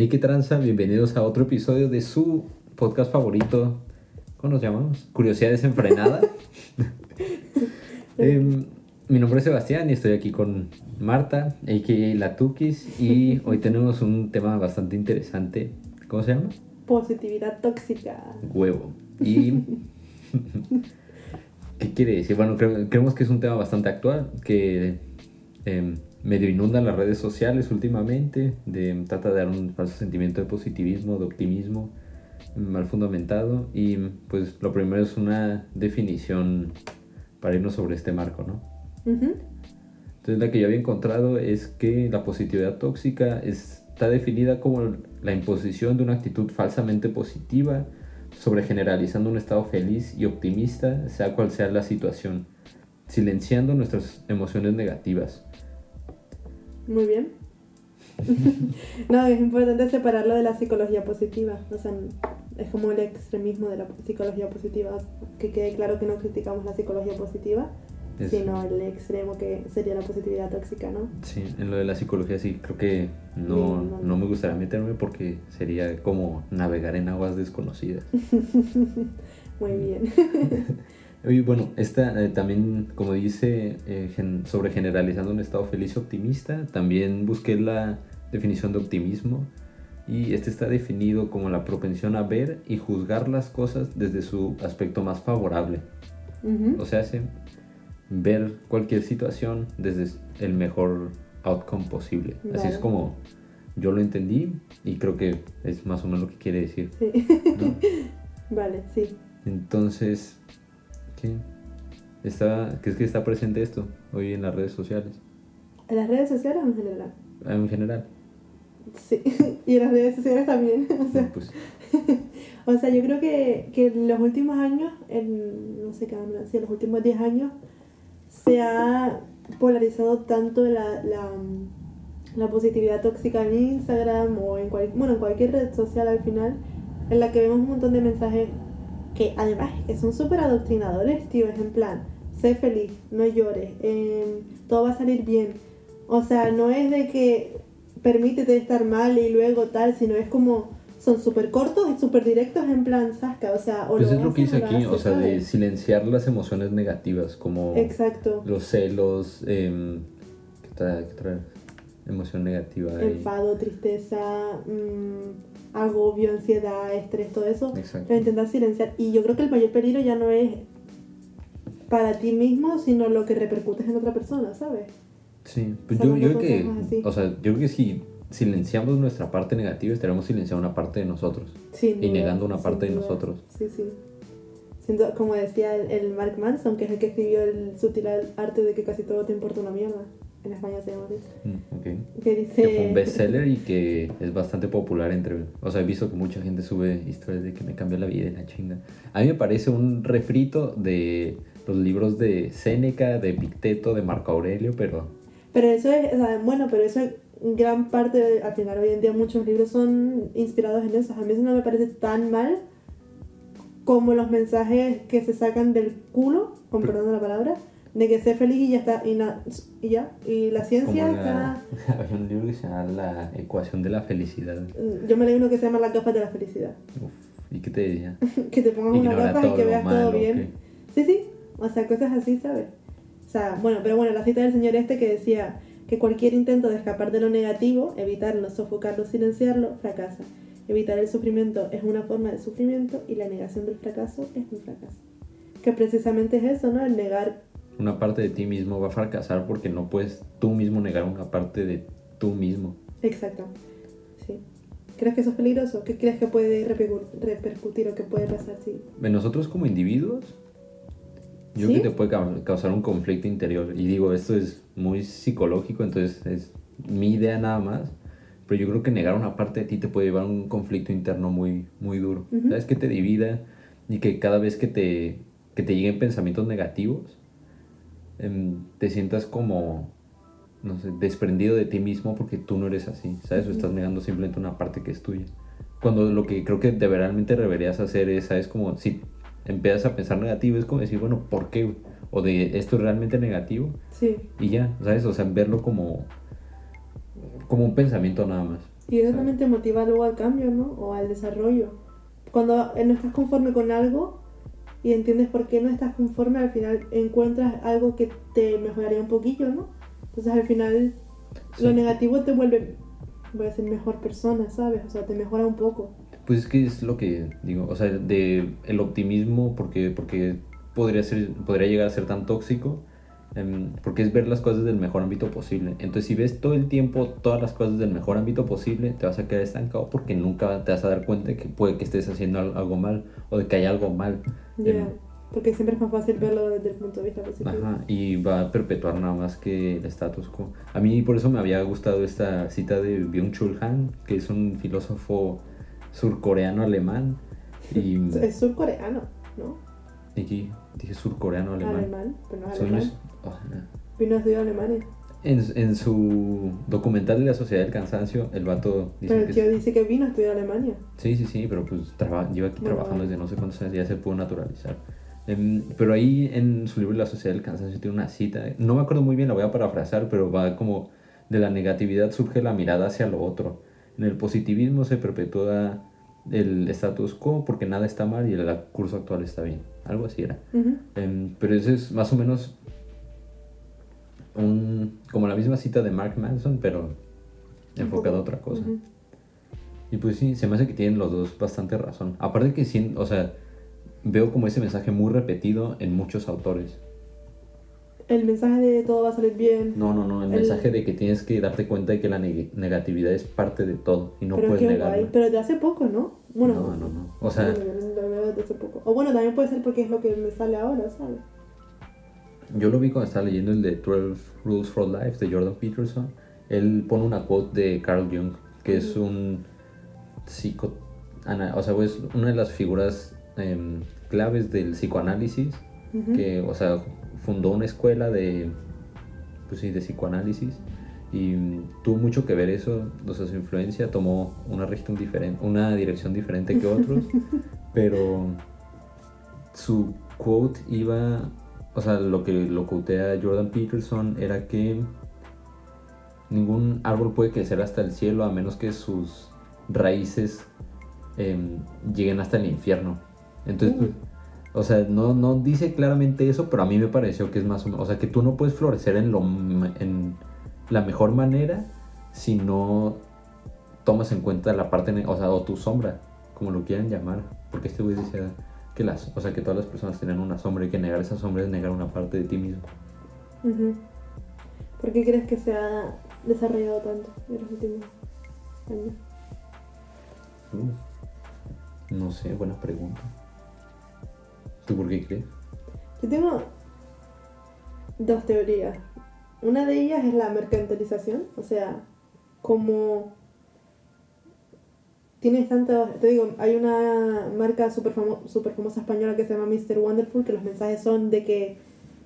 Hey, qué tranza, bienvenidos a otro episodio de su podcast favorito. ¿Cómo nos llamamos? Curiosidad desenfrenada. Em, mi nombre es Sebastián y estoy aquí con Marta, a.k.a. La Tukis, y hoy tenemos un tema bastante interesante. ¿Cómo se llama? Positividad tóxica. Huevo. Y... ¿Qué quiere decir? Bueno, creemos que es un tema bastante actual, que em, medio inunda las redes sociales últimamente, de, trata de dar un falso sentimiento de positivismo, de optimismo mal fundamentado y pues lo primero es una definición para irnos sobre este marco, ¿no? Entonces la que yo había encontrado es que la positividad tóxica está definida como la imposición de una actitud falsamente positiva sobre generalizando un estado feliz y optimista, sea cual sea la situación, silenciando nuestras emociones negativas muy bien. no, es importante separarlo de la psicología positiva. O sea, es como el extremismo de la psicología positiva. Que quede claro que no criticamos la psicología positiva, sino el extremo que sería la positividad tóxica, ¿no? Sí, en lo de la psicología sí, creo que no, no me gustaría meterme porque sería como navegar en aguas desconocidas. Muy bien. Y bueno, esta eh, también, como dice, eh, sobre generalizando un estado feliz y optimista, también busqué la definición de optimismo y este está definido como la propensión a ver y juzgar las cosas desde su aspecto más favorable. O sea, hace ver cualquier situación desde el mejor outcome posible. Así es como yo lo entendí y creo que es más o menos lo que quiere decir. vale, sí. Entonces, ¿Qué? Está, ¿Qué es que está presente esto hoy en las redes sociales? ¿En las redes sociales o en general? En general. Sí, y en las redes sociales también. O sea, pues. o sea yo creo que, que, en los últimos años, en, no sé qué, si en los últimos 10 años, se ha polarizado tanto la, la, la positividad tóxica en Instagram o en, cual, bueno, en cualquier red social al final, en la que vemos un montón de mensajes que además que son súper adoctrinadores, tío, es en plan, sé feliz, no llores, em, todo va a salir bien. O sea, no es de que permítete estar mal y luego tal, sino es como son súper cortos y súper directos en plan sasca, o sea, o pues es lo que dice aquí, o sea, de silenciar las emociones negativas, como Exacto. los celos, eh, ¿qué trae? Emoción negativa. Enfado, tristeza, mmm, agobio, ansiedad, estrés, todo eso, lo intentas silenciar. Y yo creo que el mayor peligro ya no es para ti mismo, sino lo que repercutes en otra persona, ¿sabes? Sí, pues yo, yo creo que, o sea, yo creo que si silenciamos nuestra parte negativa, estaremos silenciando una parte de nosotros. y negando una parte de nosotros. Sí, sí. Siento, como decía el, el, Mark Manson, que es el que escribió el sutil arte de que casi todo te importa una mierda en España se llama así. Mm, que dice... Que fue un bestseller y que es bastante popular entre... O sea, he visto que mucha gente sube historias de que me cambió la vida en la chinga. A mí me parece un refrito de los libros de Séneca, de Picteto, de Marco Aurelio, pero... Pero eso es, bueno, pero eso es gran parte, al final hoy en día muchos libros son inspirados en eso. A mí eso no me parece tan mal como los mensajes que se sacan del culo, con perdón la palabra, de que sé feliz y ya está, y, y ya, y la ciencia está... Había un libro que se llama La ecuación de la felicidad. Yo me leí uno que se llama La gafas de la felicidad. Uf, ¿y qué te decía? que te pongas una gafas y que veas todo bien. Sí, sí, o sea, cosas así, ¿sabes? O sea, bueno, pero bueno, la cita del señor este que decía que cualquier intento de escapar de lo negativo, evitarlo, sofocarlo, silenciarlo, fracasa. Evitar el sufrimiento es una forma de sufrimiento y la negación del fracaso es un fracaso. Que precisamente es eso, ¿no? El negar una parte de ti mismo va a fracasar porque no puedes tú mismo negar una parte de tú mismo. Exacto. Sí. ¿Crees que eso es peligroso? ¿Qué crees que puede repercutir o que puede pasar si... En nosotros como individuos, yo creo que te puede causar un conflicto interior. Y digo, esto es muy psicológico, entonces es mi idea nada más. Pero yo creo que negar una parte de ti te puede llevar a un conflicto interno muy, muy duro. ¿Sabes? Que te divida y que cada vez que te, que te lleguen pensamientos negativos, Em, te sientas como, no sé, desprendido de ti mismo porque tú no eres así, ¿sabes? O estás negando simplemente una parte que es tuya. Cuando lo que creo que de realmente deberías hacer es, ¿sabes? Como si empiezas a pensar negativo, es como decir, bueno, ¿por qué? O de esto es realmente negativo. Sí. Y ya, ¿sabes? O sea, verlo como, como un pensamiento nada más. Y eso también te motiva luego al cambio, ¿no? O al desarrollo. Cuando no estás conforme con algo y entiendes por qué no estás conforme, al final encuentras algo que te mejoraría un poquillo, ¿no? Entonces al final lo negativo te vuelve, voy a ser mejor persona, ¿sabes? O sea, te mejora un poco. Pues es que es lo que digo, o sea, de el optimismo, porque, porque podría, ser, podría llegar a ser tan tóxico, em, porque es ver las cosas del mejor ámbito posible. Entonces, si ves todo el tiempo todas las cosas del mejor ámbito posible, te vas a quedar estancado porque nunca te vas a dar cuenta de que puede que estés haciendo algo mal o de que hay algo mal. Ya, porque siempre es más fácil verlo desde el punto de vista positivo. Ajá, y va a perpetuar nada más que el status quo. A mí por eso me había gustado esta cita de Byung-Chul Han, que es un filósofo surcoreano-alemán. Y... es surcoreano, ¿no? Dije, dije surcoreano-alemán. Alemán, pero no alemán. Oh, Vino a estudiar Alemania. En, en, su documental de la sociedad del cansancio, el vato dice Pero el tío dice que vino a estudiar Alemania. Sí, sí, sí, pero pues lleva aquí trabajando desde no sé cuántos años, ya se pudo naturalizar. Em, pero ahí en su libro La sociedad del cansancio tiene una cita, no me acuerdo muy bien, la voy a parafrasear, pero va como de la negatividad surge la mirada hacia lo otro. En el positivismo se perpetúa el status quo porque nada está mal y el curso actual está bien. Algo así era. Em, pero ese es más o menos un, como la misma cita de Mark Manson, pero enfocado a otra cosa. Y pues sí, se me hace que tienen los dos bastante razón. Aparte que sí, o sea, veo como ese mensaje muy repetido en muchos autores el mensaje de todo va a salir bien. No, no, no, el, mensaje de que tienes que darte cuenta de que la negatividad es parte de todo y no puedes negarlo. Pero de hace poco, ¿no? Bueno, no, no, no. O sea, de hace poco. O bueno, también puede ser porque es lo que me sale ahora, ¿sabes? Yo lo vi cuando estaba leyendo el de 12 Rules for Life de Jordan Peterson. Él pone una quote de Carl Jung, que es un psico... O sea, es una de las figuras em, claves del psicoanálisis, que, o sea, fundó una escuela de, pues sí, de psicoanálisis y tuvo mucho que ver eso, o sea, su influencia tomó una, diferente, una dirección diferente que otros, pero su quote iba, o sea, lo que lo quotea Jordan Peterson era que ningún árbol puede crecer hasta el cielo a menos que sus raíces em, lleguen hasta el infierno. Entonces, pues, o sea, no, no dice claramente eso, pero a mí me pareció que es más o menos. O sea, que tú no puedes florecer en, lo, en la mejor manera si no tomas en cuenta la parte, o sea, o tu sombra, como lo quieran llamar. Porque este güey dice que las, o sea, que todas las personas tienen una sombra y que negar esa sombra es negar una parte de ti mismo. ¿Por qué crees que se ha desarrollado tanto en los últimos años? no sé, buena pregunta. ¿Tú por qué crees? Yo tengo dos teorías. Una de ellas es la mercantilización, o sea, como tienes tanto, te digo, hay una marca súper super famosa española que se llama Mr. Wonderful, que los mensajes son de que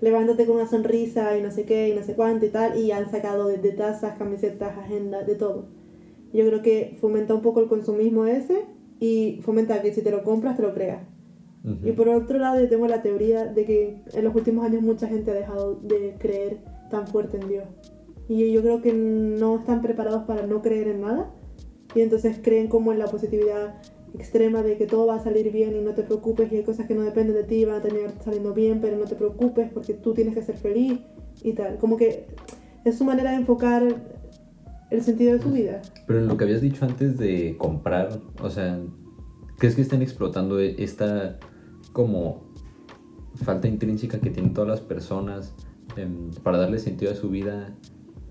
levántate con una sonrisa y no sé qué y no sé cuánto y tal, y han sacado de tazas, camisetas, agendas, de todo. Yo creo que fomenta un poco el consumismo ese y fomenta que si te lo compras te lo creas. Y por otro lado, yo tengo la teoría de que en los últimos años mucha gente ha dejado de creer tan fuerte en Dios. Y yo creo que no están preparados para no creer en nada. Y entonces creen como en la positividad extrema de que todo va a salir bien y no te preocupes y hay cosas que no dependen de ti, van a terminar saliendo bien, pero no te preocupes porque tú tienes que ser feliz y tal. Como que es su manera de enfocar el sentido de su vida. Pero en lo que habías dicho antes de comprar, o sea, ¿crees que estén explotando esta como falta intrínseca que tienen todas las personas em, para darle sentido a su vida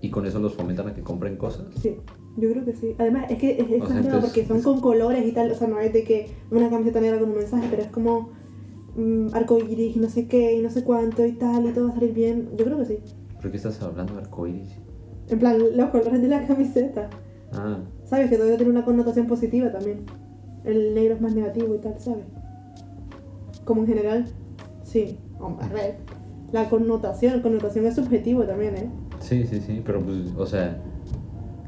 y con eso los fomentan a que compren cosas. Sí, yo creo que sí. Además, es que es, es porque son con colores y tal, o sea, no es de que una camiseta negra con un mensaje, pero es como um, arco iris y no sé qué y no sé cuánto y tal y todo va a salir bien. Yo creo que sí. ¿Por qué estás hablando de arco iris? En plan, los colores de la camiseta. Ah. ¿Sabes? Que todo tiene una connotación positiva también. El negro es más negativo y tal, ¿sabes? Como en general, sí. A ver, la connotación, connotación es subjetivo también, ¿eh? Sí, sí, sí, pero pues, o sea,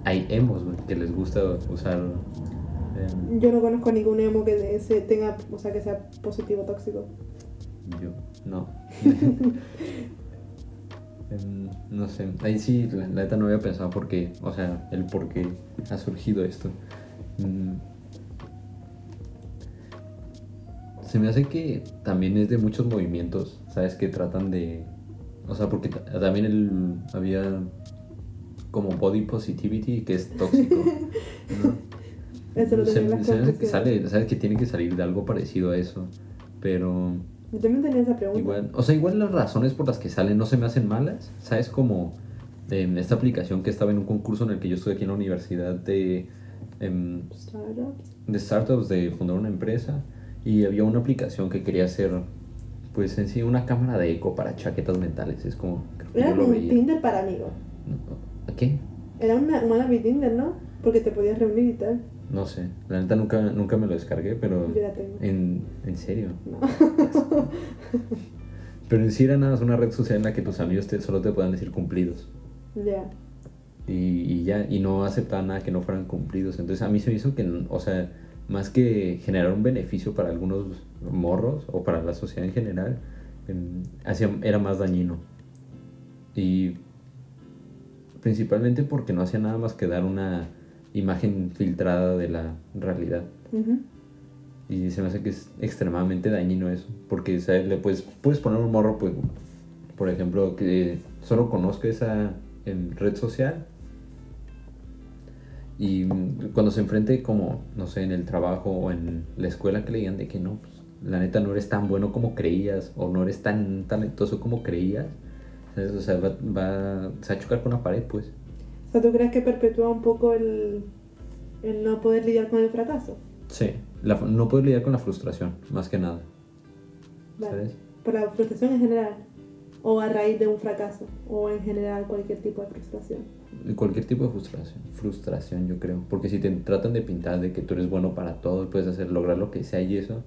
hay emos que les gusta usar. Em, Yo no conozco ningún emo que se tenga, o sea, que sea positivo tóxico. Yo, no. Em, no sé, ahí sí, la, neta no había pensado por qué, o sea, el por qué ha surgido esto. Mm. Se me hace que también es de muchos movimientos, ¿sabes? Que tratan de... O sea, porque también el, había como body positivity que es tóxico. Eso lo se, me hace que sale, ¿sabes? Que tiene que salir de algo parecido a eso. Pero yo también tenía esa pregunta. Igual, o sea, igual las razones por las que salen no se me hacen malas. ¿Sabes? Como en esta aplicación que estaba en un concurso en el que yo estuve aquí en la universidad de... Em, startups. De startups, de fundar una empresa. Y había una aplicación que quería hacer, pues en sí, una cámara de eco para chaquetas mentales. Es como... Era un Tinder para amigos. ¿Qué? Era una, una Tinder, ¿no? Porque te podías reunir y tal. No sé, la neta nunca, nunca me lo descargué, pero... Yo la tengo. ¿En, ¿en serio? No. pero en sí era nada más una red social en la que tus amigos te, solo te puedan decir cumplidos. Ya. Y, y, ya, y no aceptaban nada que no fueran cumplidos. Entonces a mí se me hizo que, o sea, más que generar un beneficio para algunos morros o para la sociedad en general, era más dañino. Y principalmente porque no hacía nada más que dar una imagen filtrada de la realidad. Y se me hace que es extremadamente dañino eso, porque le puedes, puedes poner un morro, pues, por ejemplo, que solo conozca esa red social y cuando se enfrente como, no sé, en el trabajo o en la escuela que le digan de que no, pues, la neta no eres tan bueno como creías o no eres tan talentoso como creías, o sea, va, va, se va a chocar con una pared, pues sea, ¿tú crees que perpetúa un poco el, el no poder lidiar con el fracaso? Sí, no poder lidiar con la frustración, más que nada. ¿Sabes? Por la frustración en general, o a raíz de un fracaso, o en general cualquier tipo de frustración. Cualquier tipo de frustración, frustración yo creo, porque si te tratan de pintar de que tú eres bueno para todo, puedes hacer, lograr lo que sea y eso,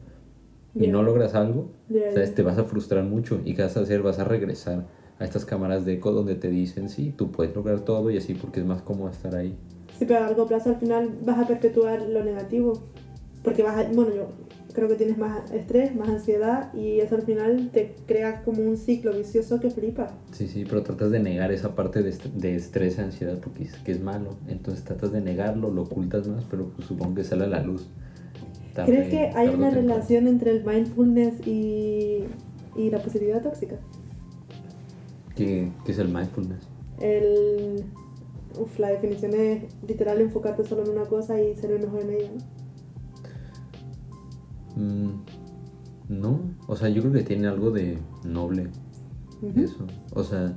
y no logras algo, ¿sabes? te vas a frustrar mucho y ¿qué vas a hacer? Vas a regresar a estas cámaras de eco donde te dicen, sí, tú puedes lograr todo y así porque es más cómodo estar ahí. Sí, pero a largo plazo al final vas a perpetuar lo negativo. Porque vas a, bueno, yo creo que tienes más estrés, más ansiedad y eso al final te crea como un ciclo vicioso que flipa. Sí, sí, pero tratas de negar esa parte de, de estrés ansiedad porque es, que es malo. Entonces tratas de negarlo, lo ocultas más, pero pues supongo que sale a la luz. ¿Crees que hay una relación entre el mindfulness y, y la positividad tóxica? ¿Qué, es el mindfulness? El, uf, la definición es literal enfocarte solo en una cosa y ser mejor en ella. ¿no? Mm, no, o sea, yo creo que tiene algo de noble. Eso. O sea,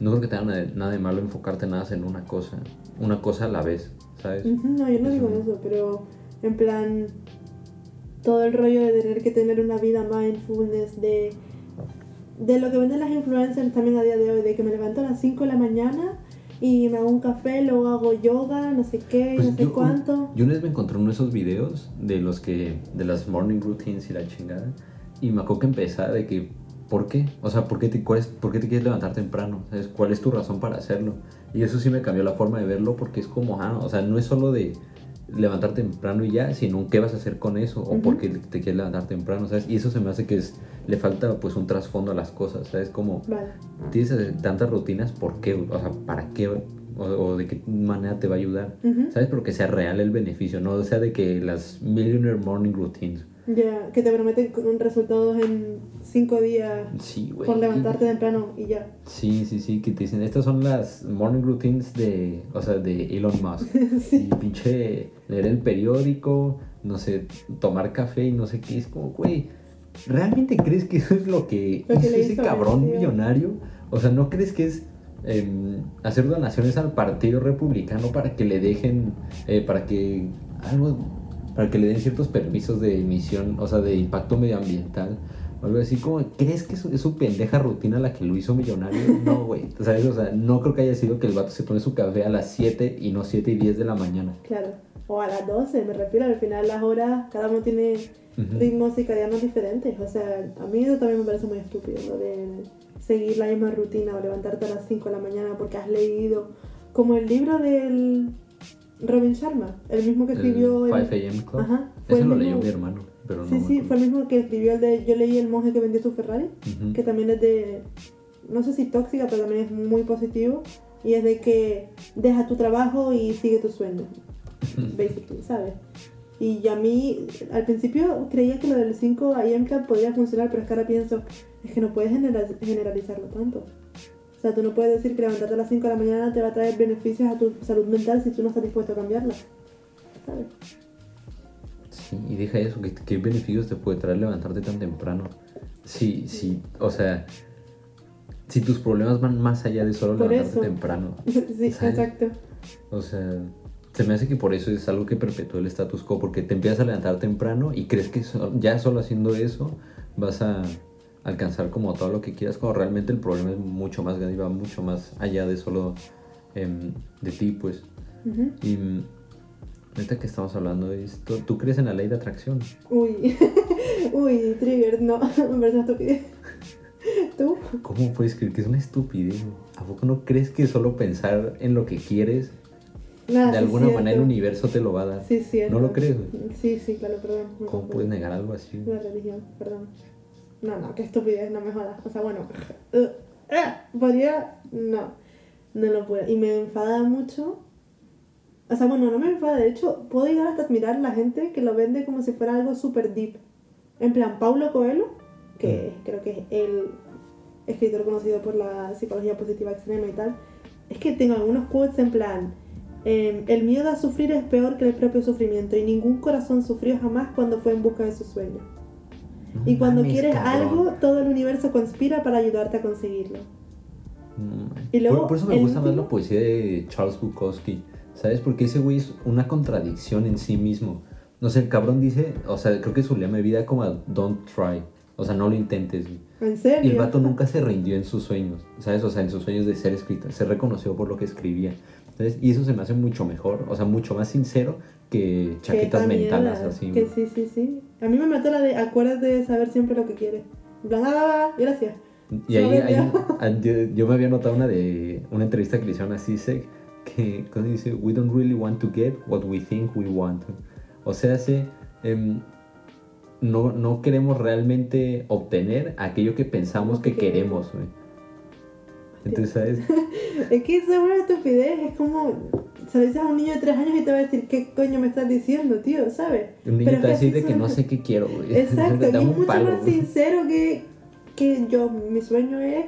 no creo que tenga nada de, malo enfocarte nada en una cosa. Una cosa a la vez, ¿sabes? no, yo no digo eso, pero en plan, todo el rollo de tener que tener una vida mindfulness, de de lo que venden las influencers también a día de hoy, de que me levanto a las 5 de la mañana y me hago un café, luego hago yoga, no sé qué, pues no sé cuánto. Yo una vez me encontré uno de esos videos de los que, de las morning routines y la chingada, y me acuerdo que empezaba de que, ¿por qué? O sea, ¿por qué te, cuál ¿por qué te quieres levantar temprano? ¿Sabes? ¿Cuál es tu razón para hacerlo? Y eso sí me cambió la forma de verlo porque es como, ah, o sea, no es solo de levantar temprano y ya, sino qué vas a hacer con eso o por qué te quieres levantar temprano, ¿sabes? Y eso se me hace que es, le falta pues un trasfondo a las cosas, ¿sabes? Como tienes tantas rutinas, ¿por qué? O sea, ¿para qué? O, de qué manera te va a ayudar, ¿sabes? Pero que sea real el beneficio, no o sea de que las Millionaire Morning Routines ya, que te prometen resultados en cinco días por levantarte temprano y ya. Sí, sí, sí, que te dicen, estas son las morning routines de, o sea, de Elon Musk. sí. Y pinche leer el periódico, no sé, tomar café y no sé qué, es como, güey, ¿realmente crees que eso es lo que hizo ese cabrón millonario? O sea, ¿no crees que es em, hacer donaciones al Partido Republicano para que le dejen, eh, para que algo para que le den ciertos permisos de emisión, o sea, de impacto medioambiental. O algo así como, ¿crees que es su pendeja rutina la que lo hizo millonario? No, güey. O sea, no creo que haya sido que el vato se pone su café a las 7 y no 7 y 10 de la mañana. Claro. O a las 12, me refiero. Al final las horas, cada uno tiene ritmos circadianos diferentes. O sea, a mí eso también me parece muy estúpido, lo de seguir la misma rutina o levantarte a las 5 de la mañana porque has leído como el libro del Robin Sharma, el mismo que escribió... El 5 AM Club. Ajá. Ese lo leyó mi hermano, pero Sí, sí, fue el mismo que escribió el de Yo leí El monje que vendió su Ferrari, que también es de no sé si tóxica, pero también es muy positivo. Y es de que deja tu trabajo y sigue tu sueño. Basically, ¿sabes? Y a mí, al principio creía que lo del 5 AM Club podría funcionar, pero es que ahora pienso, es que no puedes generalizarlo tanto. O sea, tú no puedes decir que levantarte a las 5 de la mañana te va a traer beneficios a tu salud mental si tú no estás dispuesto a cambiarla. ¿Sabes? Sí, y deja eso, ¿qué, beneficios te puede traer levantarte tan temprano? Sí, sí, o sea, si tus problemas van más allá de solo levantarte temprano. sí, exacto. O sea, se me hace que por eso es algo que perpetúa el status quo, porque te empiezas a levantar temprano y crees que ya solo haciendo eso vas a alcanzar como todo lo que quieras, cuando realmente el problema es mucho más grande y va mucho más allá de solo em, de ti, pues. Y ahorita que estamos hablando de esto, ¿tú crees en la ley de atracción? Uy, uy, trigger, no, me parece una estupidez. ¿Tú? ¿Cómo puedes creer que es una estupidez? ¿A poco no crees que solo pensar en lo que quieres de alguna manera el universo te lo va a dar. Sí. ¿No lo crees? Sí, sí, claro, perdón. ¿Cómo puedes negar algo así? La religión, perdón. No, no, qué estupidez, no me jodas. O sea, bueno, uh, uh, podría, no, no lo puedo. Y me enfada mucho. O sea, bueno, no me enfada, de hecho, puedo llegar hasta admirar la gente que lo vende como si fuera algo súper deep. En plan, Paulo Coelho, que mm. creo que es el escritor conocido por la psicología positiva extrema y tal, es que tengo algunos quotes en plan, em, el miedo a sufrir es peor que el propio sufrimiento y ningún corazón sufrió jamás cuando fue en busca de su sueño y cuando quieres algo, todo el universo conspira para ayudarte a conseguirlo. y luego, por, eso me gusta más la poesía de Charles Bukowski, ¿sabes? Porque ese güey es una contradicción en sí mismo. No sé, el cabrón dice, o sea, creo que su lema de vida como don't try. O sea, no lo intentes. ¿En serio? Y el vato nunca se rindió en sus sueños, ¿sabes? O sea, en sus sueños de ser escritor. Se reconoció por lo que escribía. ¿Sabes? Y eso se me hace mucho mejor, o sea, mucho más sincero que chaquetas mentales así. Que sí, sí, sí. A mí me mató la de acuérdate de saber siempre lo que quieres. Bla, bla, gracias. Y ahí, ahí yo, me había notado una de una entrevista que le hicieron a CISEC que cuando dice we don't really want to get what we think we want. O sea, se, em, no, no queremos realmente obtener aquello que pensamos que queremos. Entonces, ¿sabes? es que eso es una estupidez, es como se lo dices a un niño de tres años y te va a decir, ¿qué coño me estás diciendo, tío? ¿Sabes? Un niño te va a decir de que no sé qué quiero, güey. Exacto, y es mucho más sincero que, que yo, mi sueño es,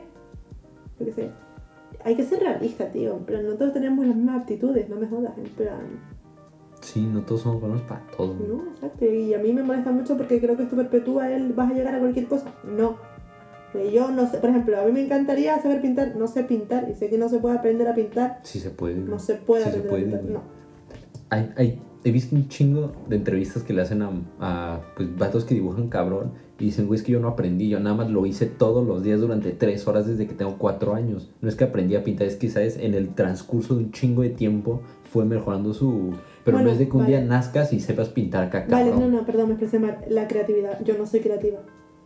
yo qué sé, hay que ser realista, tío, pero no todos tenemos las mismas aptitudes, no me jodas, en plan... Sí, no todos somos buenos para todo. No, exacto, y a mí me molesta mucho porque creo que esto perpetúa el vas a llegar a cualquier cosa. No, yo no sé, por ejemplo, a mí me encantaría saber pintar, no sé pintar y sé que no se puede aprender a pintar. Sí se puede. No se puede aprender a pintar, no. Hay, hay, he visto un chingo de entrevistas que le hacen a, a pues, vatos que dibujan cabrón y dicen, güey, es que yo no aprendí, yo nada más lo hice todos los días durante tres horas desde que tengo cuatro años. No es que aprendí a pintar, es que, ¿sabes? En el transcurso de un chingo de tiempo fue mejorando su... Pero no es de que un día nazcas y sepas pintar caca. Vale, no, no, perdón, me expresé mal. La creatividad, yo no soy creativa.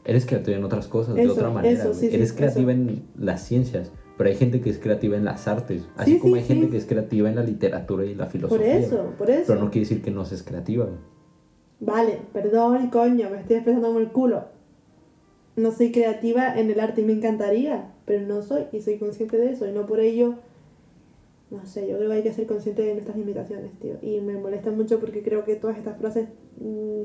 Eres creativa en otras cosas, de otra manera. Eres creativa en las ciencias, pero hay gente que es creativa en las artes, así como hay gente que es creativa en la literatura y la filosofía. Por eso, por eso. Pero no quiere decir que no seas creativa. Vale, perdón, coño, me estoy expresando como el culo. No soy creativa en el arte y me encantaría, pero no soy y soy consciente de eso y no por ello no sé, yo creo que hay que ser consciente de nuestras limitaciones, tío. Y me molesta mucho porque creo que todas estas frases mm,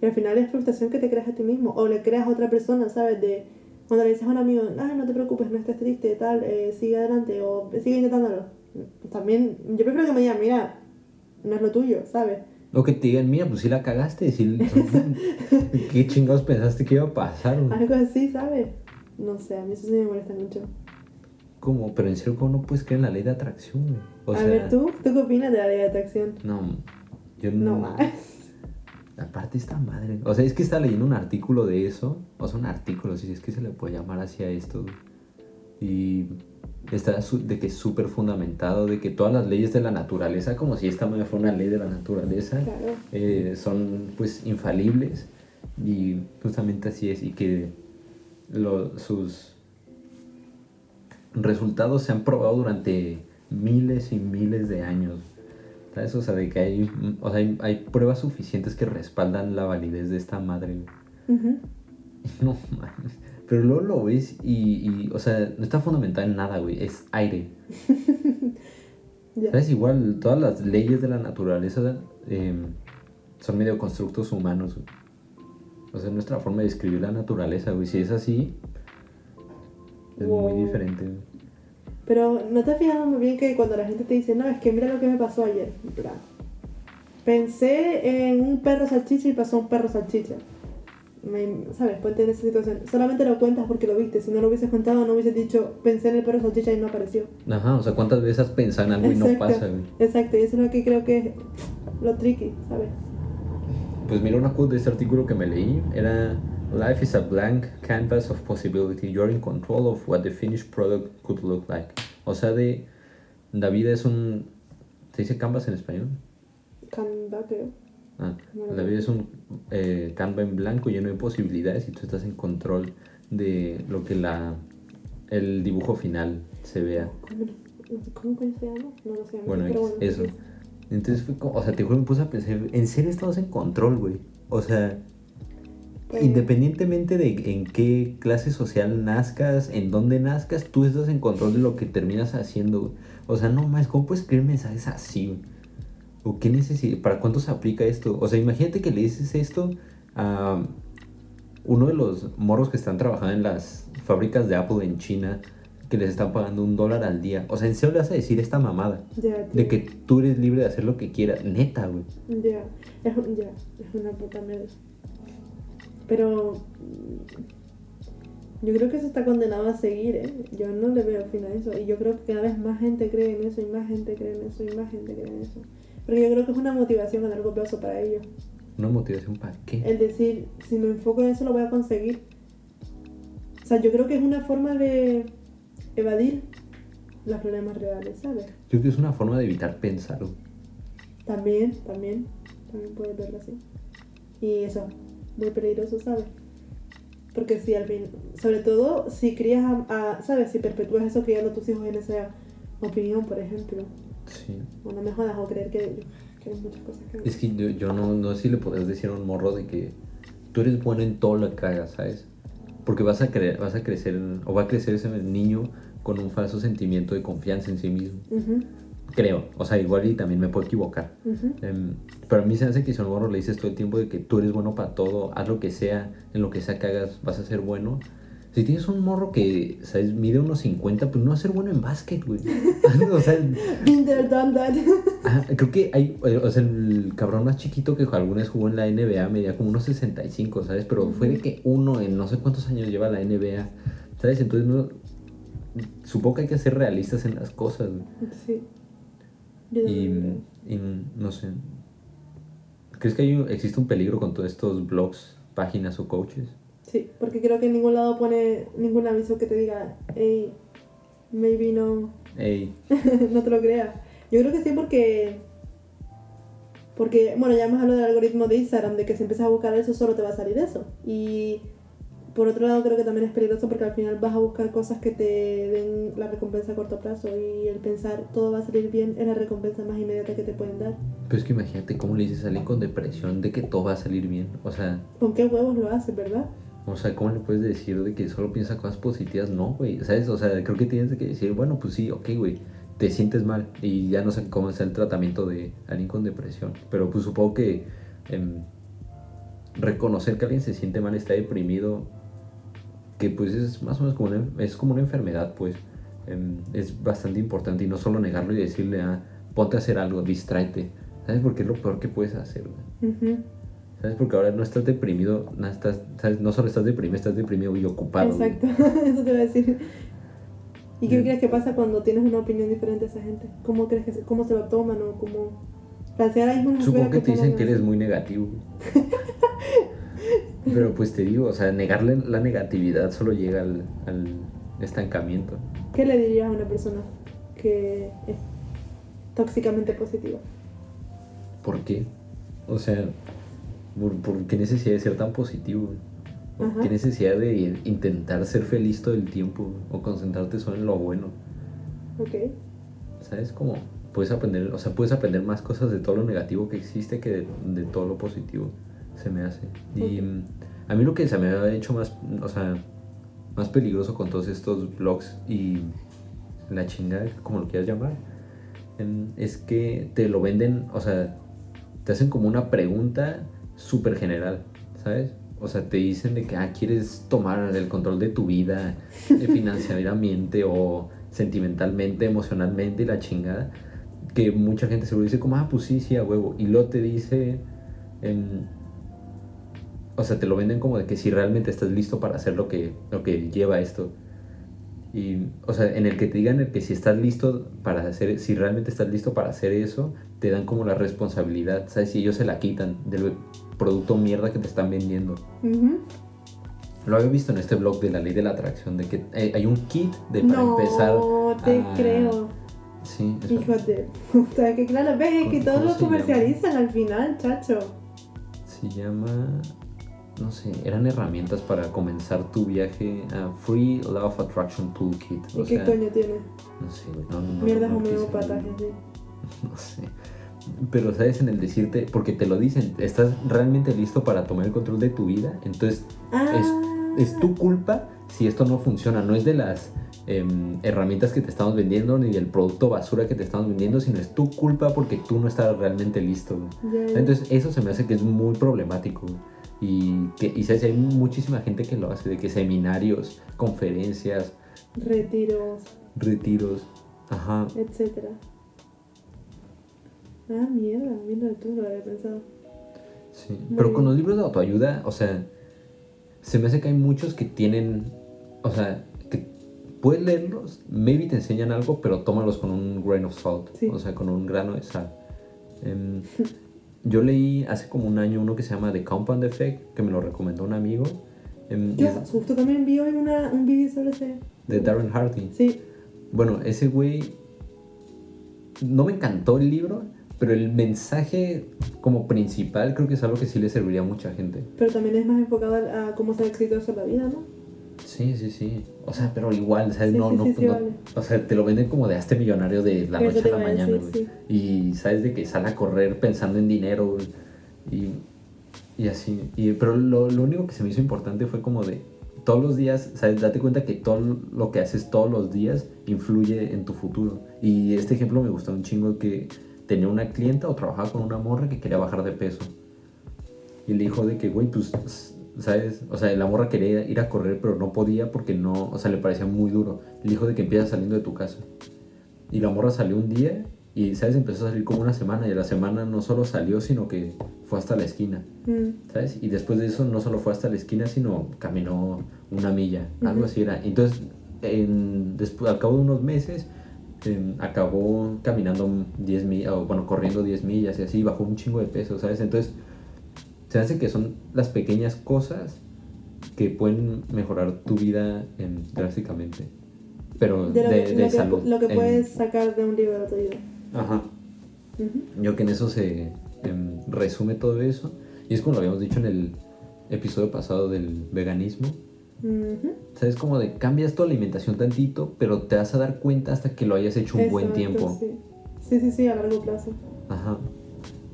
y al final es frustración que te creas a ti mismo o le creas a otra persona, ¿sabes? De cuando le dices a un amigo, ay, no te preocupes, no estés triste, tal, eh, sigue adelante o sigue intentándolo. También, yo prefiero que me digan, mira, no es lo tuyo, ¿sabes? O que te digan, mira, pues si la cagaste, si... ¿qué chingados pensaste que iba a pasar? Algo así, ¿sabes? No sé, a mí eso sí me molesta mucho. ¿Cómo? Pero en serio, ¿cómo no puedes creer en la ley de atracción? a ver, ¿tú? ¿Tú qué opinas de la ley de atracción? No, yo no... No más. Aparte esta madre. O sea, es que está leyendo un artículo de eso. O sea, un artículo, si es que se le puede llamar hacia esto. Y está de que es súper fundamentado, de que todas las leyes de la naturaleza, como si esta madre fuera una ley de la naturaleza, eh, son pues infalibles. Y justamente así es. Y que sus resultados se han probado durante miles y miles de años. ¿Sabes? O sea, de que hay, o sea, hay, pruebas suficientes que respaldan la validez de esta madre. No mames. Pero luego lo ves y, y, o sea, no está fundamental en nada, güey, es aire. ¿Sabes? Igual, todas las leyes de la naturaleza em, son medio constructos humanos, O sea, nuestra forma de describir la naturaleza, güey. Si es así, es muy diferente. Pero no te has fijado muy bien que cuando la gente te dice, no, es que mira lo que me pasó ayer. Pensé en un perro salchicha y pasó un perro salchicha. ¿Sabes? Ponte en esa situación. Solamente lo cuentas porque lo viste. Si no lo hubieses contado, no hubieses dicho, pensé en el perro salchicha y no apareció. Ajá, o sea, ¿cuántas veces has pensado en algo y no pasa, Exacto, y eso es lo que creo que es lo tricky, ¿sabes? Pues mira una quote de este artículo que me leí. Era, Life is a blank canvas of possibility. You're in control of what the finished product could look like. O sea, de, la vida es un... ¿Se dice canvas en español? Canva, creo. Ah, la vida es un eh, canva en blanco lleno de posibilidades y tú estás en control de lo que la el dibujo final se vea. ¿Cómo, se llama? No lo sé. Bueno, eso. Entonces fue como, o sea, te juro, me puse a pensar, en serio estamos en control, güey. O sea, independientemente de en qué clase social nazcas, en dónde nazcas, tú estás en control de lo que terminas haciendo, O sea, no más, ¿cómo puedes escribir mensajes así, güey? ¿O qué necesita? ¿Para cuánto se aplica esto? O sea, imagínate que le dices esto a uno de los morros que están trabajando en las fábricas de Apple en China, que les están pagando un dólar al día. O sea, ¿en serio le vas a decir esta mamada? de que tú eres libre de hacer lo que quieras. Neta, güey. Ya, es, ya, es una puta mierda. Pero yo creo que eso está condenado a seguir, ¿eh? Yo no le veo fin a eso. Y yo creo que cada vez más gente cree en eso, y más gente cree en eso, y más gente cree en eso. Porque yo creo que es una motivación a largo plazo para ellos. ¿Una motivación para qué? El decir, si me enfoco en eso lo voy a conseguir. O sea, yo creo que es una forma de evadir los problemas reales, ¿sabes? Yo creo que es una forma de evitar pensarlo. También, también, también puedes verlo así. Y eso, muy peligroso, ¿sabes? Porque si al fin, sobre todo si crías a, ¿sabes? Si perpetúas eso criando a tus hijos en esa opinión, por ejemplo, Sí. O no me jodas o creer que, que hay muchas cosas que... Es que yo, yo no, no sé si le podrías decir a un morro de que tú eres bueno en todo lo que hagas, ¿sabes? Porque vas a, creer, vas a crecer, o va a crecer ese niño con un falso sentimiento de confianza en sí mismo. Creo, o sea, igual y también me puedo equivocar. Em, pero a mí se hace que si a un morro le dices todo el tiempo de que tú eres bueno para todo, haz lo que sea, en lo que sea que hagas, vas a ser bueno si tienes un morro que, ¿sabes? Mide unos 50, pues no va a ser bueno en básquet, güey. o sea. creo que hay. Eh, o sea, el cabrón más chiquito que alguna vez jugó en la NBA medía como unos 65, ¿sabes? Pero fue de que uno en no sé cuántos años lleva la NBA, ¿sabes? Entonces, no, supongo que hay que ser realistas en las cosas, güey. Sí. Y, y, no sé. ¿Crees que hay, existe un peligro con todos estos blogs, páginas o coaches? Sí, porque creo que en ningún lado pone ningún aviso que te diga, hey, maybe no. Hey. no te lo creas. Yo creo que sí porque... Porque, bueno, ya hemos hablado del algoritmo de Instagram, de que si empiezas a buscar eso, solo te va a salir eso. Y por otro lado, creo que también es peligroso porque al final vas a buscar cosas que te den la recompensa a corto plazo y el pensar todo va a salir bien es la recompensa más inmediata que te pueden dar. Pero es que imagínate cómo le dices a alguien con depresión de que todo va a salir bien. O sea... ¿Con qué huevos lo haces, verdad? O sea, ¿cómo le puedes decir de que solo piensa cosas positivas? No, güey, ¿sabes? O sea, creo que tienes que decir, bueno, pues sí, ok, güey, te sientes mal y ya no sé cómo es el tratamiento de alguien con depresión. Pero pues supongo que em, reconocer que alguien se siente mal, está deprimido, que pues es más o menos como una, es como una enfermedad, pues em, es bastante importante y no solo negarlo y decirle, ah, ponte a hacer algo, distráete, ¿sabes? Porque es lo peor que puedes hacer. ¿Sabes? Porque ahora no estás deprimido, no, estás, ¿sabes? no solo estás deprimido, estás deprimido y ocupado. Exacto, eso te voy a decir. ¿Y qué crees que pasa cuando tienes una opinión diferente a esa gente? ¿Cómo crees que se, cómo se lo toman o cómo... Supongo que, te dicen que eres muy negativo. Pero pues te digo, o sea, negarle la negatividad solo llega al, al estancamiento. ¿Qué le dirías a una persona que es tóxicamente positiva? ¿Por qué? O sea, ¿Por, qué necesidad de ser tan positivo? ¿Qué necesidad de intentar ser feliz todo el tiempo? O concentrarte solo en lo bueno. Ok. ¿Sabes? Como puedes aprender, o sea, puedes aprender más cosas de todo lo negativo que existe que de, todo lo positivo. Se me hace. Y a mí lo que se me ha hecho más, o sea, más peligroso con todos estos blogs y la chingada, como lo quieras llamar, es que te lo venden, o sea, te hacen como una pregunta súper general, ¿sabes? O sea, te dicen de que, ah, quieres tomar el control de tu vida eh, financieramente o sentimentalmente, emocionalmente y la chingada. Que mucha gente se lo dice como, ah, pues sí, sí, a huevo. Y luego te dice, o sea, te lo venden como de que si realmente estás listo para hacer lo que, lo que lleva esto. Y, o sea, en el que te digan el que si estás listo para hacer, si realmente estás listo para hacer eso, te dan como la responsabilidad, ¿sabes? Si ellos se la quitan del producto mierda que te están vendiendo. Lo había visto en este blog de la ley de la atracción, de que hay un kit de para empezar. No te creo. Sí. Hijo de O sea, que claro, ves que todos lo comercializan al final, chacho. Se llama no sé, eran herramientas para comenzar tu viaje a Free Love Attraction Toolkit. ¿Y qué coño tiene? No sé, no, no, Mierda no, homeopata, sí. No sé. Pero, ¿sabes? En el decirte, porque te lo dicen, estás realmente listo para tomar el control de tu vida, entonces es, es, tu culpa si esto no funciona, no es de las em, herramientas que te estamos vendiendo ni del producto basura que te estamos vendiendo, sino es tu culpa porque tú no estás realmente listo. Entonces, eso se me hace que es muy problemático. Y, que, y hay muchísima gente que lo hace, de que seminarios, conferencias, retiros, retiros, ajá, etcétera. Ah, mierda, mira tú lo había pensado. Sí, pero con los libros de autoayuda, o sea, se me hace que hay muchos que tienen, o sea, que puedes leerlos, maybe te enseñan algo, pero tómalos con un grain of salt, o sea, con un grano de sal. Em, Yo leí hace como un año uno que se llama The Compound Effect, que me lo recomendó un amigo. Em, Yo justo también vi hoy una, un video sobre ese. De Darren Hardy. Sí. Bueno, ese güey. No me encantó el libro, pero el mensaje como principal creo que es algo que sí le serviría a mucha gente. Pero también es más enfocado a, cómo ser exitoso en la vida, ¿no? Sí, sí, sí. O sea, pero igual, ¿sabes? no, no, O sea, te lo venden como de este millonario de la noche a la mañana, güey. Y sabes de que sale a correr pensando en dinero, Y, y así. Y, pero lo, lo único que se me hizo importante fue como de todos los días, ¿sabes? Date cuenta que todo lo que haces todos los días influye en tu futuro. Y este ejemplo me gustó un chingo que tenía una clienta o trabajaba con una morra que quería bajar de peso. Y le dijo de que, güey, pues ¿sabes? O sea, la morra quería ir a correr, pero no podía porque no, o sea, le parecía muy duro. El hijo de que empieza saliendo de tu casa. Y la morra salió un día y, ¿sabes? Empezó a salir como una semana y a la semana no solo salió, sino que fue hasta la esquina, mm. ¿sabes? Y después de eso no solo fue hasta la esquina, sino caminó una milla, algo así era. Entonces, en, después, al cabo de unos meses, em, acabó caminando 10 millas, o bueno, corriendo 10 millas y así, bajó un chingo de peso, ¿sabes? Entonces, se hace que son las pequeñas cosas que pueden mejorar tu vida en, drásticamente. Pero de, de, salud. lo que puedes sacar de un libro de autoayuda. Ajá. Yo que en eso se em, resume todo eso. Y es como lo habíamos dicho en el episodio pasado del veganismo. ¿Sabes? Como de cambias tu alimentación tantito, pero te vas a dar cuenta hasta que lo hayas hecho un buen tiempo. Sí. sí, sí, sí, a largo plazo. Ajá.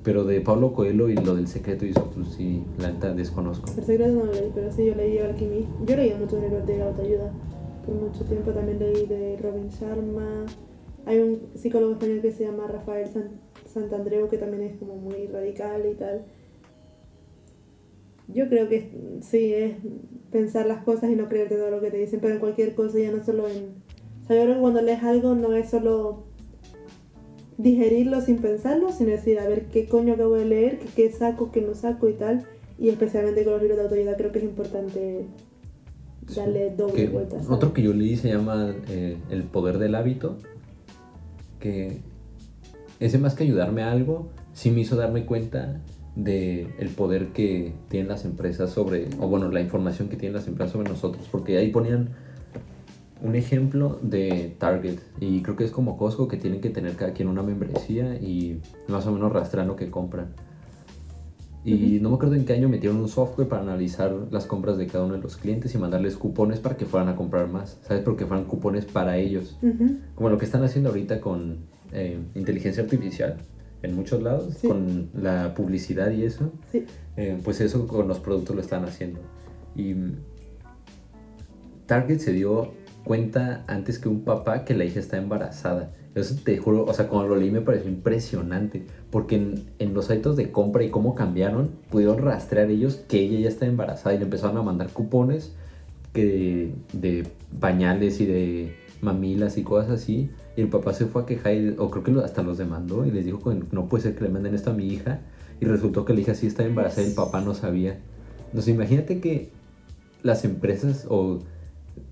Pero de Pablo Coelho y lo del secreto y eso, pues sí, la neta desconozco. El secreto no lo leí, pero sí, yo leí Alquimista. Yo leí muchos libros de autoayuda por mucho tiempo. También leí de Robin Sharma. Hay un psicólogo español que se llama Rafael Sant Santandreu que también es como muy radical y tal. Yo creo que sí, es pensar las cosas y no creerte todo lo que te dicen, pero en cualquier cosa, ya no solo en... O cuando lees algo no es solo digerirlo sin pensarlo, sino decir, a ver qué coño acabo de leer, qué, saco, qué no saco y tal. Y especialmente con los libros de autoayuda creo que es importante darle doble vuelta. Otro que yo leí se llama eh, El poder del hábito, que ese más que ayudarme a algo, sí me hizo darme cuenta de el poder que tienen las empresas sobre, o bueno, la información que tienen las empresas sobre nosotros, porque ahí ponían un ejemplo de Target y creo que es como Costco que tienen que tener cada quien una membresía y más o menos rastrean lo que compran. Y no me acuerdo en qué año metieron un software para analizar las compras de cada uno de los clientes y mandarles cupones para que fueran a comprar más, ¿sabes? Porque fueran cupones para ellos. Como lo que están haciendo ahorita con eh, inteligencia artificial en muchos lados, con la publicidad y eso. Eh, pues eso con los productos lo están haciendo. Y Target se dio cuenta antes que un papá que la hija está embarazada. Eso te juro, o sea, cuando lo leí me pareció impresionante, porque en, los hábitos de compra y cómo cambiaron, pudieron rastrear ellos que ella ya está embarazada y le empezaron a mandar cupones que de, pañales y de mamilas y cosas así. Y el papá se fue a quejar, o creo que hasta los demandó y les dijo que no puede ser que le manden esto a mi hija. Y resultó que la hija sí estaba embarazada y el papá no sabía. Entonces imagínate que las empresas o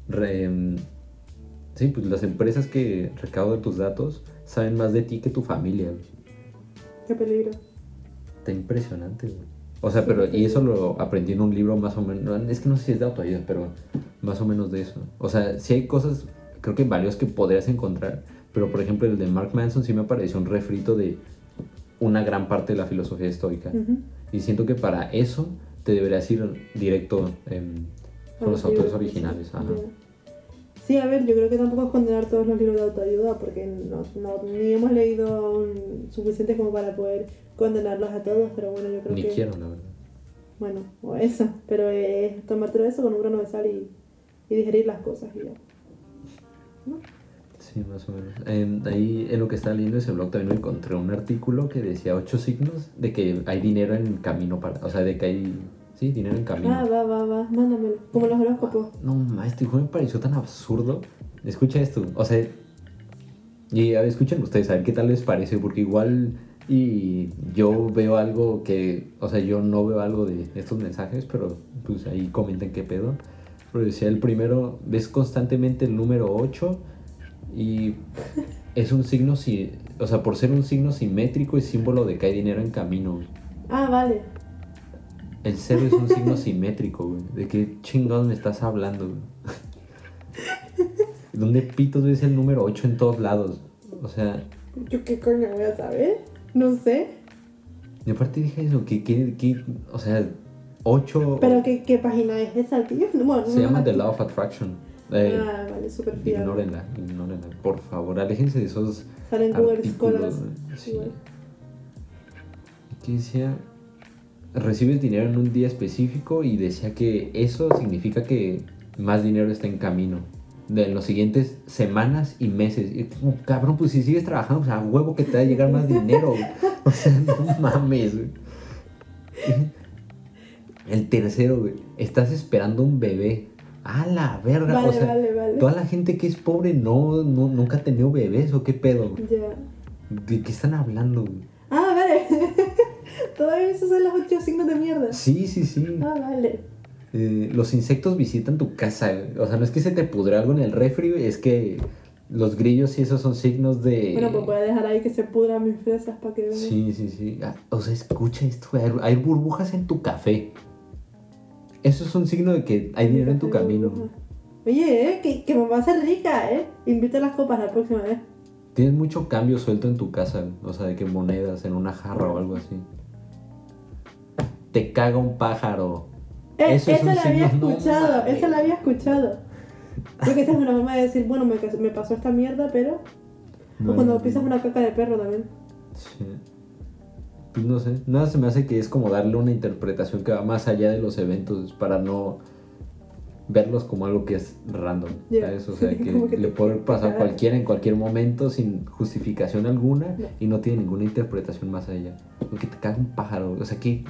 sí, pues las empresas que recaudan tus datos saben más de ti que tu familia. Qué peligro. Está impresionante, O sea, pero, y eso lo aprendí en un libro más o menos, es que no sé si es de autoayuda, pero más o menos de eso. O sea, si hay cosas, creo que valiosas que podrías encontrar, pero por ejemplo el de Mark Manson sí me pareció un refrito de una gran parte de la filosofía estoica. Y siento que para eso te deberías ir directo con los autores originales. Sí, a ver, yo creo que tampoco es condenar todos los libros de autoayuda porque no, ni hemos leído suficientes como para poder condenarlos a todos, pero bueno, yo creo que... Ni quiero, la verdad. Bueno, o eso, pero es tomarte eso con un grano de sal y, y digerir las cosas y ya. Sí, más o menos. ahí en lo que estaba leyendo ese blog también encontré un artículo que decía ocho signos de que hay dinero en camino para... O sea, de que hay Sí, dinero en camino. Ah, va, va, va, mándamelo. Como los horóscopos. No, maestro, hijo me pareció tan absurdo. Escucha esto, o sea, y a ver, escuchen ustedes, a ver qué tal les parece, porque igual y yo veo algo que, o sea, yo no veo algo de estos mensajes, pero pues ahí comenten qué pedo. Pero decía el primero, ves constantemente el número 8 y es un signo, si, o sea, por ser un signo simétrico y símbolo de que hay dinero en camino. Ah, vale. El cero es un signo simétrico, güey. ¿De qué chingados me estás hablando, güey? ¿Dónde pitos ves el número 8 en todos lados? O sea... ¿Yo qué coño voy a saber? No sé. Y aparte dije eso, que, que, o sea, 8... ¿Pero qué, qué página es esa, tío? Se llama The Law of Attraction. Eh, ah, vale, súper fiable. Ignórenla, ignórenla. Por favor, aléjense de esos Salen Google Scholars. Sí. ¿Qué decía? Recibes dinero en un día específico y decía que eso significa que más dinero está en camino de los siguientes semanas y meses. Y como, cabrón, pues si sigues trabajando, o sea, huevo que te va a llegar más dinero. O sea, no mames, güey. El tercero, güey. Estás esperando un bebé. A la verga. o sea, toda la gente que es pobre no, nunca ha tenido bebés o qué pedo. Ya. ¿De qué están hablando, güey? Todavía esos son los ocho signos de mierda. Sí, sí, sí. Ah, vale. Eh, los insectos visitan tu casa. O sea, no es que se te pudre algo en el refri, es que los grillos y esos son signos de. Bueno, pues voy a dejar ahí que se pudran mis fresas para que vean. Sí, sí, sí. Ah, o sea, escucha esto: hay burbujas en tu café. Eso es un signo de que hay dinero en tu camino. Oye, eh, que, que a hacer rica, ¿eh? Invita las copas la próxima vez. Tienes mucho cambio suelto en tu casa, o sea, de que monedas en una jarra o algo así te caga un pájaro. Eh, eso esa la había escuchado, esa la había escuchado. Creo que esa es una forma de decir, bueno, me, me pasó esta mierda, pero... o cuando pisas una caca de perro también. Sí. Pues no sé, nada se me hace que es como darle una interpretación que va más allá de los eventos para no verlos como algo que es random. ¿sabes? O sea, que, le puede pasar a cualquiera en cualquier momento sin justificación alguna y no tiene ninguna interpretación más allá. Porque te caga un pájaro. O sea, que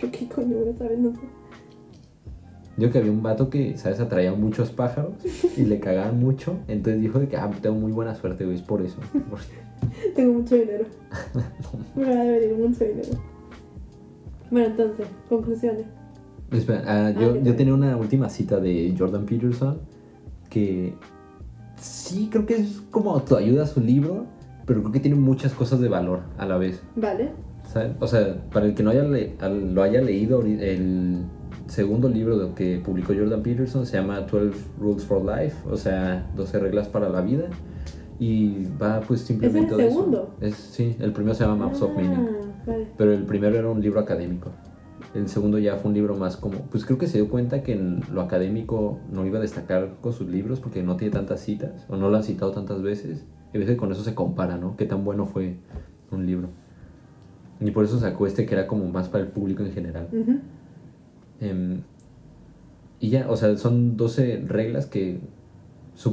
yo qué coño saber, no sé. Yo que había un vato que, ¿sabes? Atraía muchos pájaros y le cagaban mucho. Entonces dijo de que, ah, tengo muy buena suerte, güey, es por eso. tengo mucho dinero. Me va a venir mucho dinero. Bueno, entonces, conclusiones. Espera, ah, yo, ah, yo tenía una última cita de Jordan Peterson que sí creo que es como ayuda a su libro, pero creo que tiene muchas cosas de valor a la vez. Vale. O sea, para el que no haya lo haya leído, el segundo libro que publicó Jordan Peterson se llama 12 Rules for Life, o sea, 12 reglas para la vida. Y va pues simplemente... ¿Es el segundo? sí, el primero se llama Maps of ah, Meaning. Pero el primero era un libro académico. El segundo ya fue un libro más como... Pues creo que se dio cuenta que en lo académico no iba a destacar con sus libros porque no tiene tantas citas o no lo han citado tantas veces. Y a veces con eso se compara, ¿no? Qué tan bueno fue un libro. Y por eso sacó este que era como más para el público en general. Em, y ya, o sea, son 12 reglas que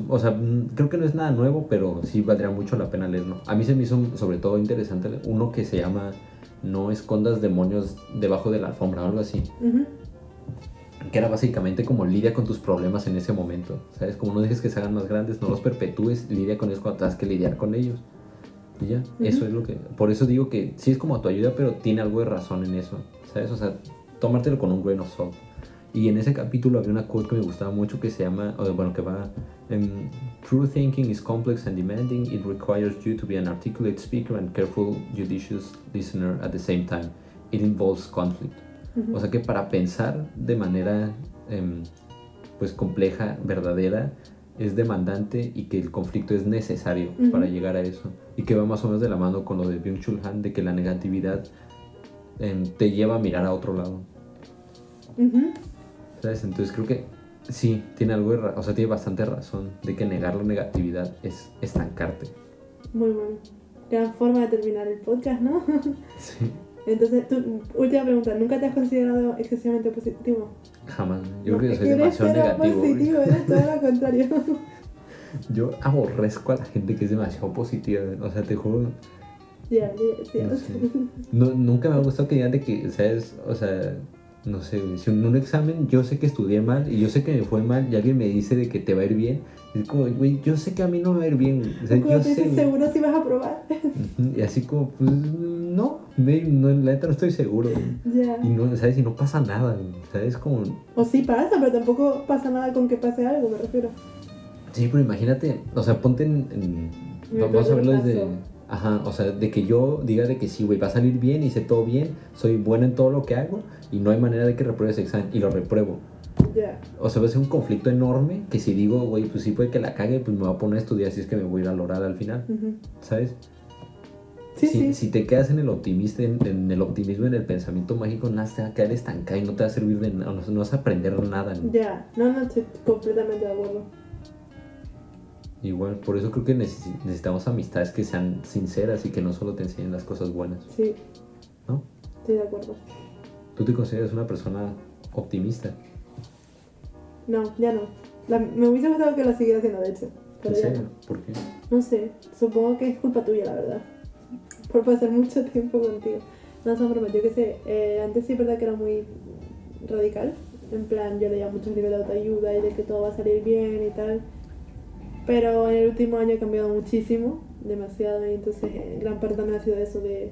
o sea, creo que no es nada nuevo, pero sí valdría mucho la pena leerlo. A mí se me hizo sobre todo interesante uno que se llama No escondas demonios debajo de la alfombra o algo así. Que era básicamente como lidia con tus problemas en ese momento. ¿Sabes? Como no dejes que se hagan más grandes, no los perpetúes, lidia con ellos cuando tengas que lidiar con ellos. Y ya, eso es lo que. Por eso digo que sí es como tu ayuda, pero tiene algo de razón en eso. ¿Sabes? O sea, tomártelo con un grain of salt. Y en ese capítulo había una quote que me gustaba mucho que se llama, bueno, que va, um, True thinking is complex and demanding. It requires you to be an articulate speaker and careful, judicious listener at the same time. It involves conflict. O sea que para pensar de manera, um, pues compleja, verdadera, es demandante y que el conflicto es necesario para llegar a eso. Y que va más o menos de la mano con lo de Byung-Chul Han, de que la negatividad um, te lleva a mirar a otro lado. ¿Sabes? Entonces creo que sí, tiene algo de o sea, tiene bastante razón de que negar la negatividad es estancarte. Muy bueno. Gran forma de terminar el podcast, ¿no? Sí. Entonces, tu última pregunta, ¿nunca te has considerado excesivamente positivo? Jamás. Yo creo que soy demasiado negativo. positivo, eres todo lo contrario. Yo aborrezco a la gente que es demasiado positiva. O sea, te juro. Ya, ya, no, nunca me ha gustado que digan de que, ¿sabes? O sea, no sé, si en un examen yo sé que estudié mal y yo sé que me fue mal y alguien me dice de que te va a ir bien, es como, güey, yo sé que a mí no me va a ir bien. O sea, yo sé, seguro si vas a probar. Y así como, pues no, no la neta no estoy seguro. Ya. Y no, ¿sabes? Y no pasa nada, ¿sabes? Como... O sí pasa, pero tampoco pasa nada con que pase algo, me refiero. Sí, pero imagínate, o sea, ponte en... vamos a verlo desde... Ajá, o sea, de que yo diga de que sí, güey, va a salir bien, hice todo bien, soy bueno en todo lo que hago y no hay manera de que repruebe ese examen y lo repruebo. Ya. O sea, va a ser un conflicto enorme que si digo, güey, pues sí puede que la cague, pues me voy a poner a estudiar si es que me voy a ir al oral al final. ¿Sabes? Sí, si, sí. si te quedas en el optimista, en, el optimismo, en el pensamiento mágico, nada te va a quedar estancado y no te va a servir de nada, no, vas a aprender nada. Ya, no, no, estoy completamente de acuerdo. Igual, por eso creo que necesitamos amistades que sean sinceras y que no solo te enseñen las cosas buenas. Sí. ¿No? Estoy de acuerdo. ¿Tú te consideras una persona optimista? No, ya no. me hubiese gustado que la siguiera haciendo, de hecho. ¿En serio? ¿Por qué? No sé, supongo que es culpa tuya, la verdad. Por pasar mucho tiempo contigo. No, son bromas, yo qué sé. Eh, antes sí es verdad que era muy radical. En plan, yo leía muchos libros de autoayuda y de que todo va a salir bien y tal. Pero en el último año he cambiado muchísimo, demasiado, y entonces eh, gran parte también ha sido eso de,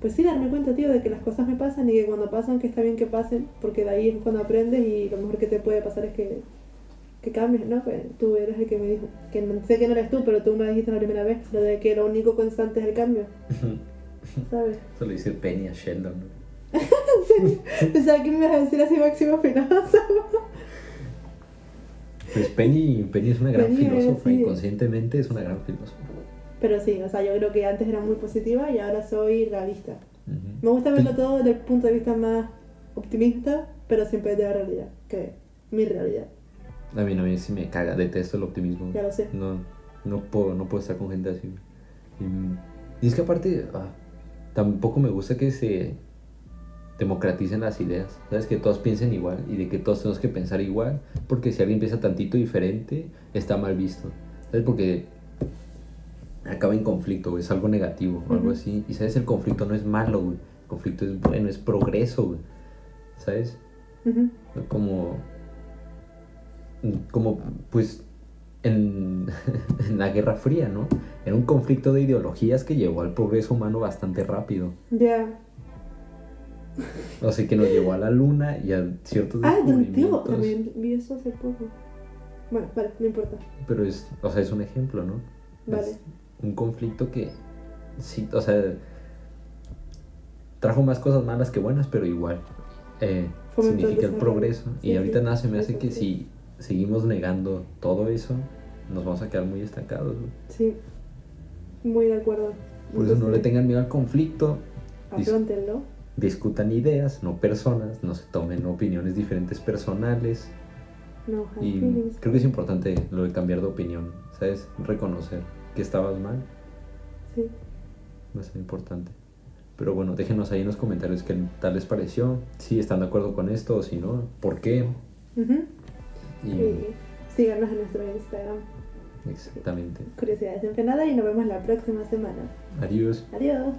pues sí, darme cuenta, tío, de que las cosas me pasan y que cuando pasan, que está bien que pasen, porque de ahí es cuando aprendes y lo mejor que te puede pasar es que, que cambies, ¿no? Pues tú eres el que me dijo, que no, sé que no eres tú, pero tú me dijiste la primera vez, lo de que lo único constante es el cambio. ¿Sabes? Eso lo dice Penny a Sheldon. Pensaba que me ibas a decir así máximo finazo. Pues Penny, Penny es una gran filósofa, inconscientemente es una gran filósofa. Pero sí, o sea, yo creo que antes era muy positiva y ahora soy realista. Me gusta verlo todo desde el punto de vista más optimista, pero siempre desde la realidad, que mi realidad. A mí, no, a mí sí me caga, detesto el optimismo. Ya lo sé. No, no, puedo, no puedo estar con gente así. Y, es que aparte, ah, tampoco me gusta que se democraticen las ideas, ¿sabes? Que todos piensen igual y de que todos tenemos que pensar igual, porque si alguien piensa tantito diferente, está mal visto, ¿sabes? Porque acaba en conflicto, es algo negativo o algo así. Y, ¿sabes? El conflicto no es malo, güey. El conflicto es bueno, es progreso, güey. ¿Sabes? Como, como, pues, en, en, la Guerra Fría, ¿no? Era un conflicto de ideologías que llevó al progreso humano bastante rápido. Ya. O sea, que nos llevó a la luna y a ciertos Ah, tío, también vi eso hace poco. Bueno, vale, no importa. Pero es, o sea, es un ejemplo, ¿no? Vale. un conflicto que, sí, o sea, trajo más cosas malas que buenas, pero igual eh, significa el progreso. y ahorita nada se me hace que si seguimos negando todo eso, nos vamos a quedar muy estancados. Sí, muy de acuerdo. Por eso no le tengan miedo al conflicto. Afrontenlo discutan ideas, no personas, no se tomen opiniones diferentes personales. No, y creo que es importante lo de cambiar de opinión, ¿sabes? Reconocer que estabas mal. Sí. Va a ser importante. Pero bueno, déjenos ahí en los comentarios qué tal les pareció, si están de acuerdo con esto o si no, por qué. Y... síganos en nuestro Instagram. Exactamente. Curiosidades nada y nos vemos la próxima semana. Adiós. Adiós.